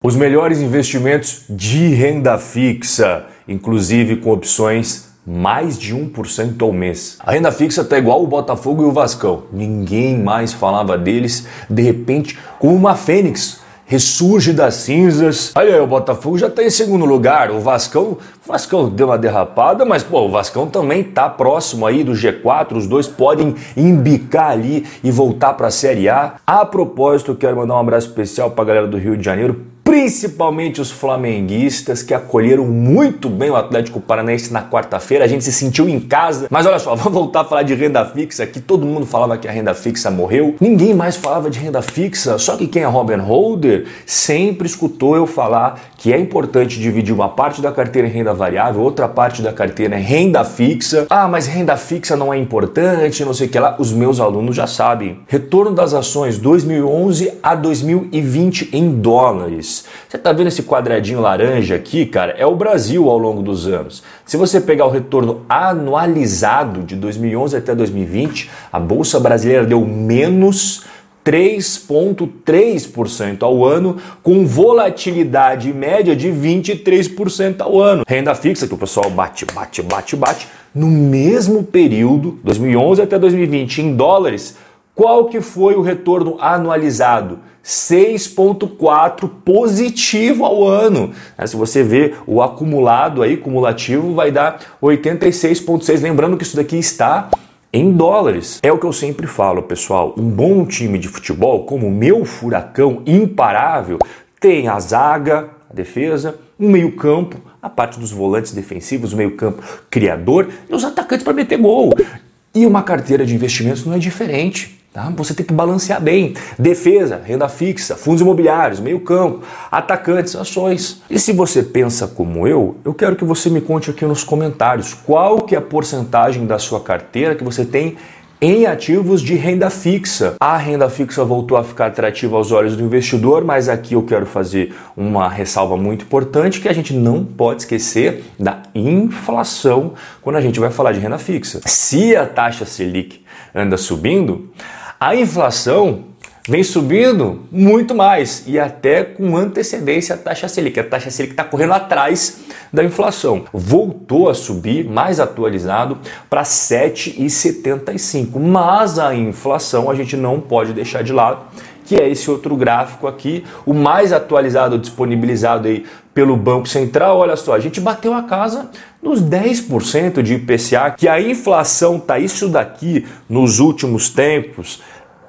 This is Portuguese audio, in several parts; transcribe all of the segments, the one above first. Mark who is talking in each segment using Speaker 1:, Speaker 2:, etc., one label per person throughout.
Speaker 1: Os melhores investimentos de renda fixa, inclusive com opções mais de 1% ao mês. A renda fixa tá igual o Botafogo e o Vascão. Ninguém mais falava deles, de repente, como uma fênix ressurge das cinzas. Olha aí, o Botafogo já está em segundo lugar. O Vascão, o Vascão deu uma derrapada, mas pô, o Vascão também está próximo aí do G4. Os dois podem embicar ali e voltar para a Série A. A propósito, quero mandar um abraço especial para a galera do Rio de Janeiro principalmente os flamenguistas que acolheram muito bem o Atlético Paranaense na quarta-feira. A gente se sentiu em casa. Mas olha só, vamos voltar a falar de renda fixa, que todo mundo falava que a renda fixa morreu. Ninguém mais falava de renda fixa, só que quem é Robin Holder sempre escutou eu falar que é importante dividir uma parte da carteira em renda variável, outra parte da carteira em renda fixa. Ah, mas renda fixa não é importante, não sei o que lá. Os meus alunos já sabem. Retorno das ações 2011 a 2020 em dólares. Você está vendo esse quadradinho laranja aqui, cara? É o Brasil ao longo dos anos. Se você pegar o retorno anualizado de 2011 até 2020, a Bolsa Brasileira deu menos 3,3% ao ano, com volatilidade média de 23% ao ano. Renda fixa, que o pessoal bate, bate, bate, bate, no mesmo período, 2011 até 2020, em dólares, qual que foi o retorno anualizado? 6,4 positivo ao ano. Né, se você ver o acumulado aí, cumulativo, vai dar 86,6. Lembrando que isso daqui está em dólares. É o que eu sempre falo, pessoal. Um bom time de futebol, como o meu furacão imparável, tem a zaga, a defesa, um meio-campo, a parte dos volantes defensivos, o meio-campo criador e os atacantes para meter gol. E uma carteira de investimentos não é diferente. Tá? Você tem que balancear bem. Defesa, renda fixa, fundos imobiliários, meio campo, atacantes, ações. E se você pensa como eu, eu quero que você me conte aqui nos comentários qual que é a porcentagem da sua carteira que você tem em ativos de renda fixa. A renda fixa voltou a ficar atrativa aos olhos do investidor, mas aqui eu quero fazer uma ressalva muito importante que a gente não pode esquecer da inflação quando a gente vai falar de renda fixa. Se a taxa Selic anda subindo, a inflação vem subindo muito mais e até com antecedência a taxa Selic. A taxa Selic está correndo atrás da inflação. Voltou a subir, mais atualizado, para 7,75. Mas a inflação a gente não pode deixar de lado que é esse outro gráfico aqui, o mais atualizado, disponibilizado aí pelo Banco Central. Olha só, a gente bateu a casa nos 10% de IPCA, que a inflação tá isso daqui nos últimos tempos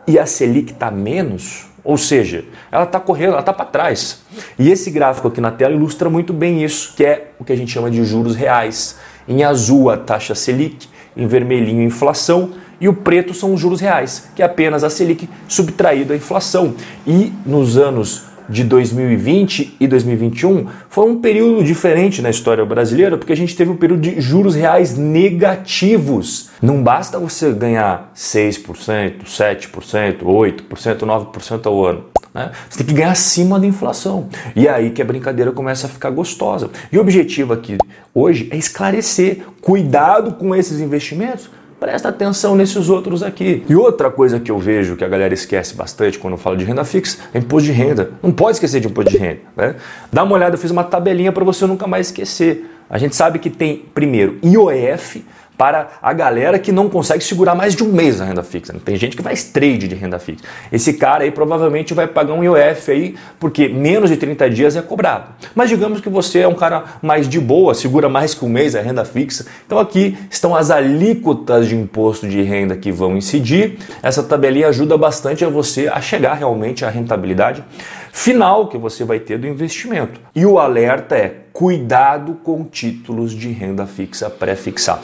Speaker 1: e a Selic tá menos, ou seja, ela está correndo, ela está para trás. E esse gráfico aqui na tela ilustra muito bem isso, que é o que a gente chama de juros reais. Em azul a taxa Selic, em vermelhinho a inflação e o preto são os juros reais, que é apenas a Selic subtraído a inflação. E nos anos de 2020 e 2021 foi um período diferente na história brasileira, porque a gente teve um período de juros reais negativos. Não basta você ganhar 6%, 7%, 8%, 9% ao ano. Né? Você tem que ganhar acima da inflação. E é aí que a brincadeira começa a ficar gostosa. E o objetivo aqui hoje é esclarecer: cuidado com esses investimentos presta atenção nesses outros aqui. E outra coisa que eu vejo que a galera esquece bastante quando fala de renda fixa é imposto de renda. Não pode esquecer de imposto de renda. Né? Dá uma olhada, eu fiz uma tabelinha para você nunca mais esquecer. A gente sabe que tem, primeiro, IOF, para a galera que não consegue segurar mais de um mês a renda fixa. Tem gente que faz trade de renda fixa. Esse cara aí provavelmente vai pagar um IOF aí, porque menos de 30 dias é cobrado. Mas digamos que você é um cara mais de boa, segura mais que um mês a renda fixa. Então aqui estão as alíquotas de imposto de renda que vão incidir. Essa tabelinha ajuda bastante a você a chegar realmente à rentabilidade final que você vai ter do investimento. E o alerta é cuidado com títulos de renda fixa pré-fixado.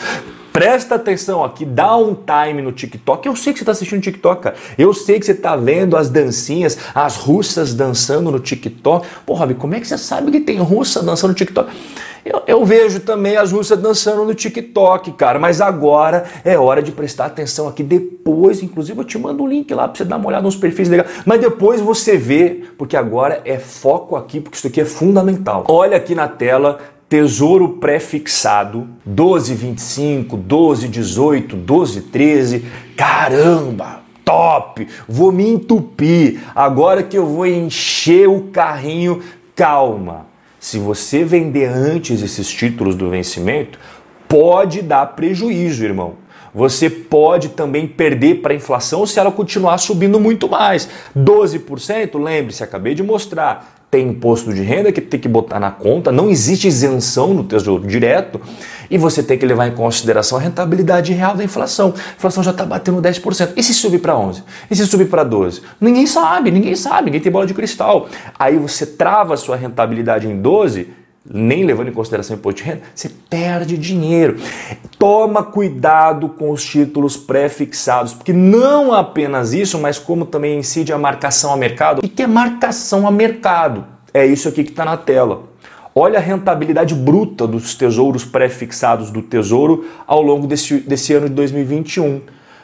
Speaker 1: Presta atenção aqui, dá um time no TikTok. Eu sei que você está assistindo TikTok, cara. Eu sei que você está vendo as dancinhas, as russas dançando no TikTok. Pô, Rob, como é que você sabe que tem russa dançando no TikTok? Eu, eu, vejo também as russas dançando no TikTok, cara, mas agora é hora de prestar atenção aqui. Depois, inclusive, eu te mando um link lá para você dar uma olhada nos perfis legais. Mas depois você vê, porque agora é foco aqui, porque isso aqui é fundamental. Olha aqui na tela Tesouro pré-fixado 1225, 1218, 1213. Caramba, top! Vou me entupir. Agora que eu vou encher o carrinho calma. Se você vender antes esses títulos do vencimento, pode dar prejuízo, irmão. Você pode também perder para a inflação se ela continuar subindo muito mais. 12%, lembre-se, acabei de mostrar tem imposto de renda que tem que botar na conta, não existe isenção no tesouro direto e você tem que levar em consideração a rentabilidade real da inflação. A inflação já está batendo 10%. E se subir para 11%? E se subir para 12%? Ninguém sabe, ninguém sabe, ninguém tem bola de cristal. Aí você trava a sua rentabilidade em 12%, nem levando em consideração o imposto de renda, você perde dinheiro. Toma cuidado com os títulos pré-fixados, porque não apenas isso, mas como também incide a marcação a mercado. O que é marcação a mercado? É isso aqui que está na tela. Olha a rentabilidade bruta dos tesouros pré-fixados do Tesouro ao longo desse, desse ano de 2021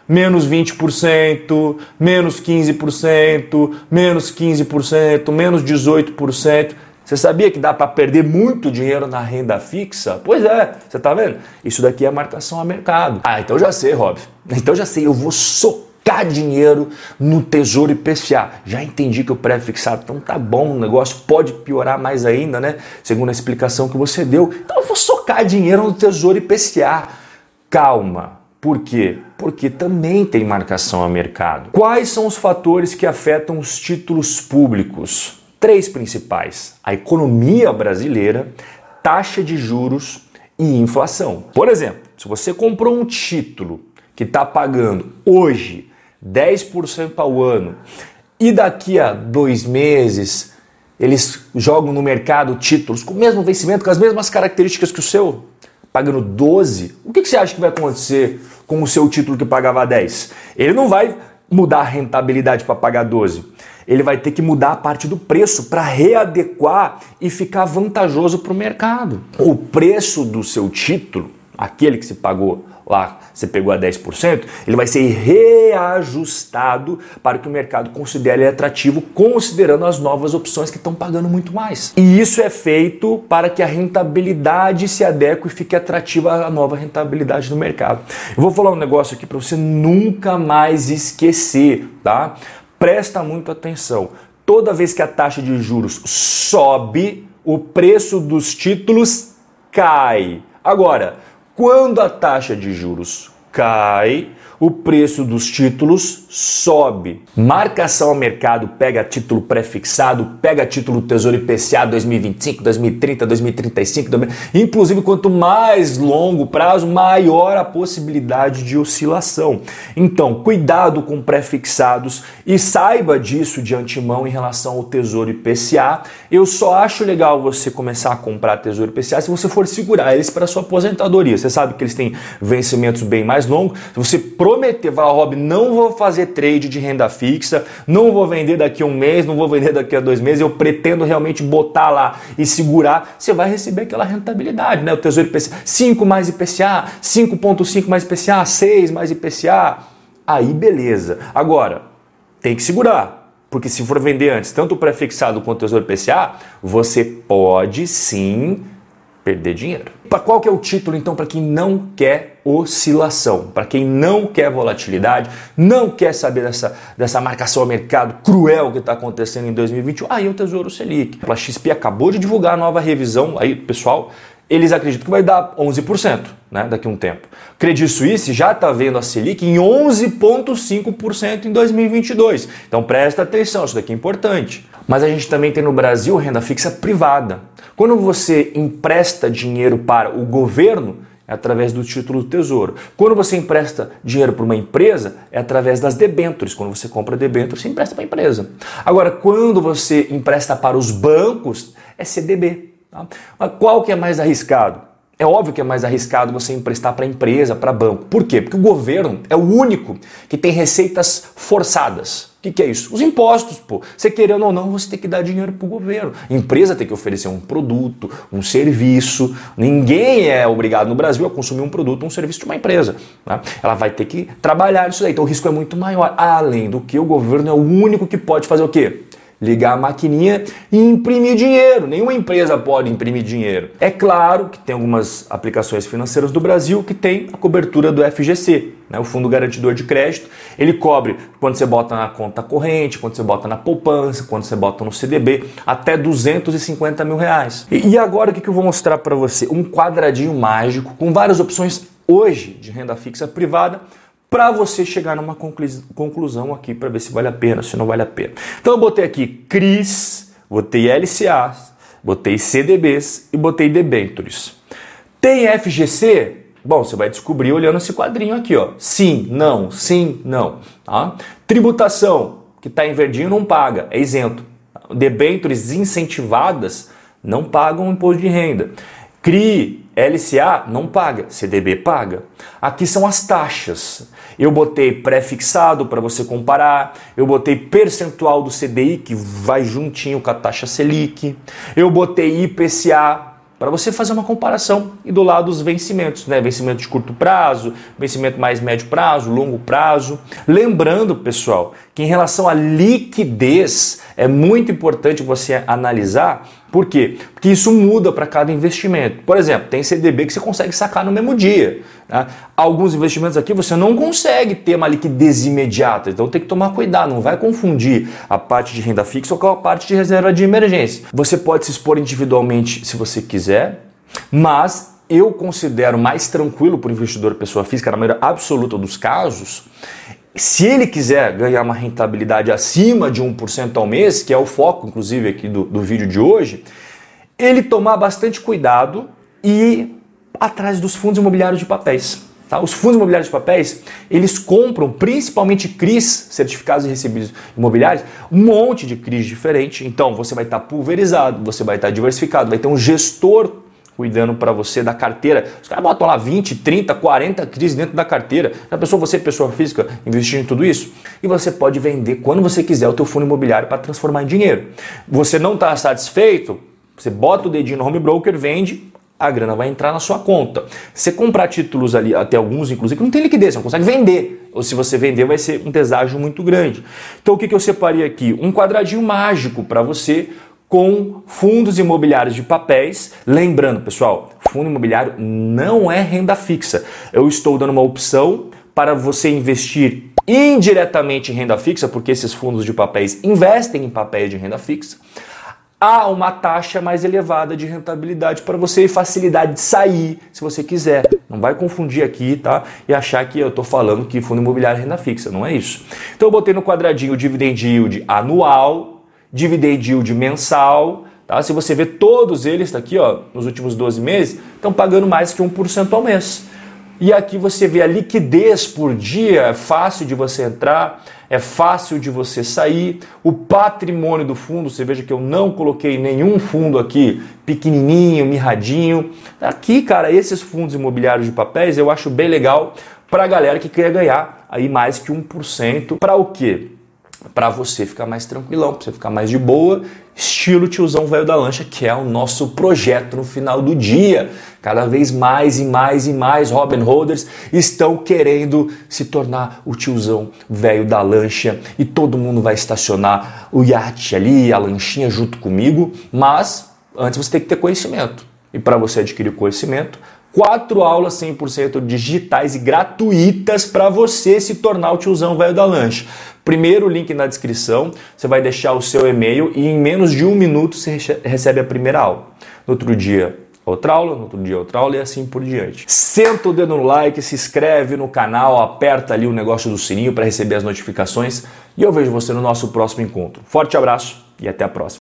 Speaker 1: menos 20%, menos 15%, menos 15%, menos 18%. Você sabia que dá para perder muito dinheiro na renda fixa? Pois é, você está vendo? Isso daqui é marcação a mercado. Ah, então já sei, Rob. Então já sei, eu vou socar dinheiro no Tesouro IPCA. Já entendi que o pré-fixado, então tá bom, o negócio pode piorar mais ainda, né? Segundo a explicação que você deu. Então eu vou socar dinheiro no Tesouro IPCA. Calma. Por quê? Porque também tem marcação a mercado. Quais são os fatores que afetam os títulos públicos? Três principais: a economia brasileira, taxa de juros e inflação. Por exemplo, se você comprou um título que está pagando hoje 10% ao ano e daqui a dois meses eles jogam no mercado títulos com o mesmo vencimento, com as mesmas características que o seu, pagando 12, o que, que você acha que vai acontecer com o seu título que pagava 10? Ele não vai mudar a rentabilidade para pagar 12 ele vai ter que mudar a parte do preço para readequar e ficar vantajoso para o mercado. O preço do seu título, aquele que se pagou lá, você pegou a 10%, ele vai ser reajustado para que o mercado considere atrativo, considerando as novas opções que estão pagando muito mais. E isso é feito para que a rentabilidade se adeque e fique atrativa à nova rentabilidade do mercado. Eu vou falar um negócio aqui para você nunca mais esquecer, tá? presta muito atenção. Toda vez que a taxa de juros sobe, o preço dos títulos cai. Agora, quando a taxa de juros cai, o preço dos títulos sobe. Marcação ao mercado pega título prefixado, pega título Tesouro IPCA 2025, 2030, 2035, inclusive quanto mais longo prazo, maior a possibilidade de oscilação. Então, cuidado com prefixados e saiba disso de antemão em relação ao Tesouro IPCA. Eu só acho legal você começar a comprar Tesouro IPCA se você for segurar eles para sua aposentadoria. Você sabe que eles têm vencimentos bem mais longos. Se você prometer, falar, Rob, não vou fazer trade de renda fixa, não vou vender daqui a um mês, não vou vender daqui a dois meses, eu pretendo realmente botar lá e segurar, você vai receber aquela rentabilidade, né? O Tesouro IPCA, 5 mais IPCA, 5.5 mais IPCA, 6 mais IPCA, aí beleza. Agora, tem que segurar. Porque se for vender antes, tanto o prefixado quanto o Tesouro IPCA, você pode sim perder dinheiro. Para qual que é o título então para quem não quer oscilação, para quem não quer volatilidade, não quer saber dessa, dessa marcação ao mercado cruel que está acontecendo em 2021? Aí o Tesouro Selic. A XP acabou de divulgar a nova revisão, aí pessoal, eles acreditam que vai dar 11%, né, daqui a um tempo. Credit Suisse já está vendo a Selic em 11,5% em 2022. Então presta atenção, isso daqui é importante. Mas a gente também tem no Brasil renda fixa privada. Quando você empresta dinheiro para o governo, é através do título do Tesouro. Quando você empresta dinheiro para uma empresa, é através das debêntures. Quando você compra debêntures, você empresta para a empresa. Agora, quando você empresta para os bancos, é CDB. Tá? Mas qual que é mais arriscado? É óbvio que é mais arriscado você emprestar para empresa, para banco. Por quê? Porque o governo é o único que tem receitas forçadas. O que, que, é isso? Os impostos, pô. Você querendo ou não, você tem que dar dinheiro para o governo. A empresa tem que oferecer um produto, um serviço. Ninguém é obrigado no Brasil a consumir um produto, um serviço de uma empresa. Né? Ela vai ter que trabalhar isso daí. Então o risco é muito maior. Além do que, o governo é o único que pode fazer o quê? Ligar a maquininha e imprimir dinheiro. Nenhuma empresa pode imprimir dinheiro. É claro que tem algumas aplicações financeiras do Brasil que tem a cobertura do FGC, né, o Fundo Garantidor de Crédito. Ele cobre quando você bota na conta corrente, quando você bota na poupança, quando você bota no CDB, até 250 mil reais. E, agora o que eu vou mostrar para você? Um quadradinho mágico com várias opções hoje de renda fixa privada para você chegar numa conclusão aqui para ver se vale a pena, se não vale a pena. Então eu botei aqui CRIs, botei LCAs, botei CDBs e botei debentures. Tem FGC? Bom, você vai descobrir olhando esse quadrinho aqui, ó. Sim, não, sim, não. Tá? Tributação, que está em verdinho, não paga, é isento. Debentures incentivadas não pagam imposto de renda. CRI, LCA não paga, CDB paga. Aqui são as taxas. Eu botei pré-fixado para você comparar, eu botei percentual do CDI que vai juntinho com a taxa Selic, eu botei IPCA para você fazer uma comparação e do lado os vencimentos, né? Vencimento de curto prazo, vencimento mais médio prazo, longo prazo. Lembrando, pessoal, que em relação à liquidez é muito importante você analisar, por quê? Porque isso muda para cada investimento. Por exemplo, tem CDB que você consegue sacar no mesmo dia. Né? Alguns investimentos aqui você não consegue ter uma liquidez imediata, então tem que tomar cuidado, não vai confundir a parte de renda fixa com a parte de reserva de emergência. Você pode se expor individualmente se você quiser, mas eu considero mais tranquilo para o investidor pessoa física, na maioria absoluta dos casos, se ele quiser ganhar uma rentabilidade acima de 1% ao mês, que é o foco, inclusive, aqui do, do vídeo de hoje, ele tomar bastante cuidado e atrás dos fundos imobiliários de papéis. Tá? Os fundos imobiliários de papéis, eles compram, principalmente CRIs, certificados e recebidos imobiliários, um monte de CRIs diferente. Então, você vai estar pulverizado, você vai estar diversificado, vai ter um gestor cuidando para você da carteira. Os caras botam lá 20, 30, 40 crises dentro da carteira. Já pensou você, pessoa física, investindo em tudo isso? E você pode vender quando você quiser o teu fundo imobiliário para transformar em dinheiro. Você não está satisfeito? Você bota o dedinho no home broker, vende, a grana vai entrar na sua conta. Você comprar títulos ali, até alguns inclusive, não tem liquidez, você não consegue vender. Ou se você vender, vai ser um deságio muito grande. Então o que, que eu separei aqui? Um quadradinho mágico para você com fundos imobiliários de papéis. Lembrando, pessoal, fundo imobiliário não é renda fixa. Eu estou dando uma opção para você investir indiretamente em renda fixa, porque esses fundos de papéis investem em papéis de renda fixa. Há uma taxa mais elevada de rentabilidade para você e facilidade de sair, se você quiser. Não vai confundir aqui, tá? E achar que eu estou falando que fundo imobiliário é renda fixa. Não é isso. Então eu botei no quadradinho dividend yield anual, dividend yield mensal. Tá? Se você ver todos eles, tá aqui ó, nos últimos 12 meses, estão pagando mais que 1% ao mês. E aqui você vê a liquidez por dia, é fácil de você entrar, é fácil de você sair. O patrimônio do fundo, você veja que eu não coloquei nenhum fundo aqui pequenininho, mirradinho. Aqui, cara, esses fundos imobiliários de papéis eu acho bem legal para a galera que quer ganhar aí mais que 1%. Para o quê? Para você ficar mais tranquilão, para você ficar mais de boa, estilo tiozão velho da lancha, que é o nosso projeto no final do dia. Cada vez mais e mais e mais Robin Holders estão querendo se tornar o tiozão velho da lancha e todo mundo vai estacionar o iate ali, a lanchinha junto comigo, mas antes você tem que ter conhecimento. E para você adquirir conhecimento, quatro aulas 100% digitais e gratuitas para você se tornar o tiozão velho da lancha. Primeiro link na descrição, você vai deixar o seu e-mail e em menos de um minuto você recebe a primeira aula. No outro dia, outra aula, no outro dia outra aula e assim por diante. Senta o dedo no like, se inscreve no canal, aperta ali o negócio do sininho para receber as notificações e eu vejo você no nosso próximo encontro. Forte abraço e até a próxima.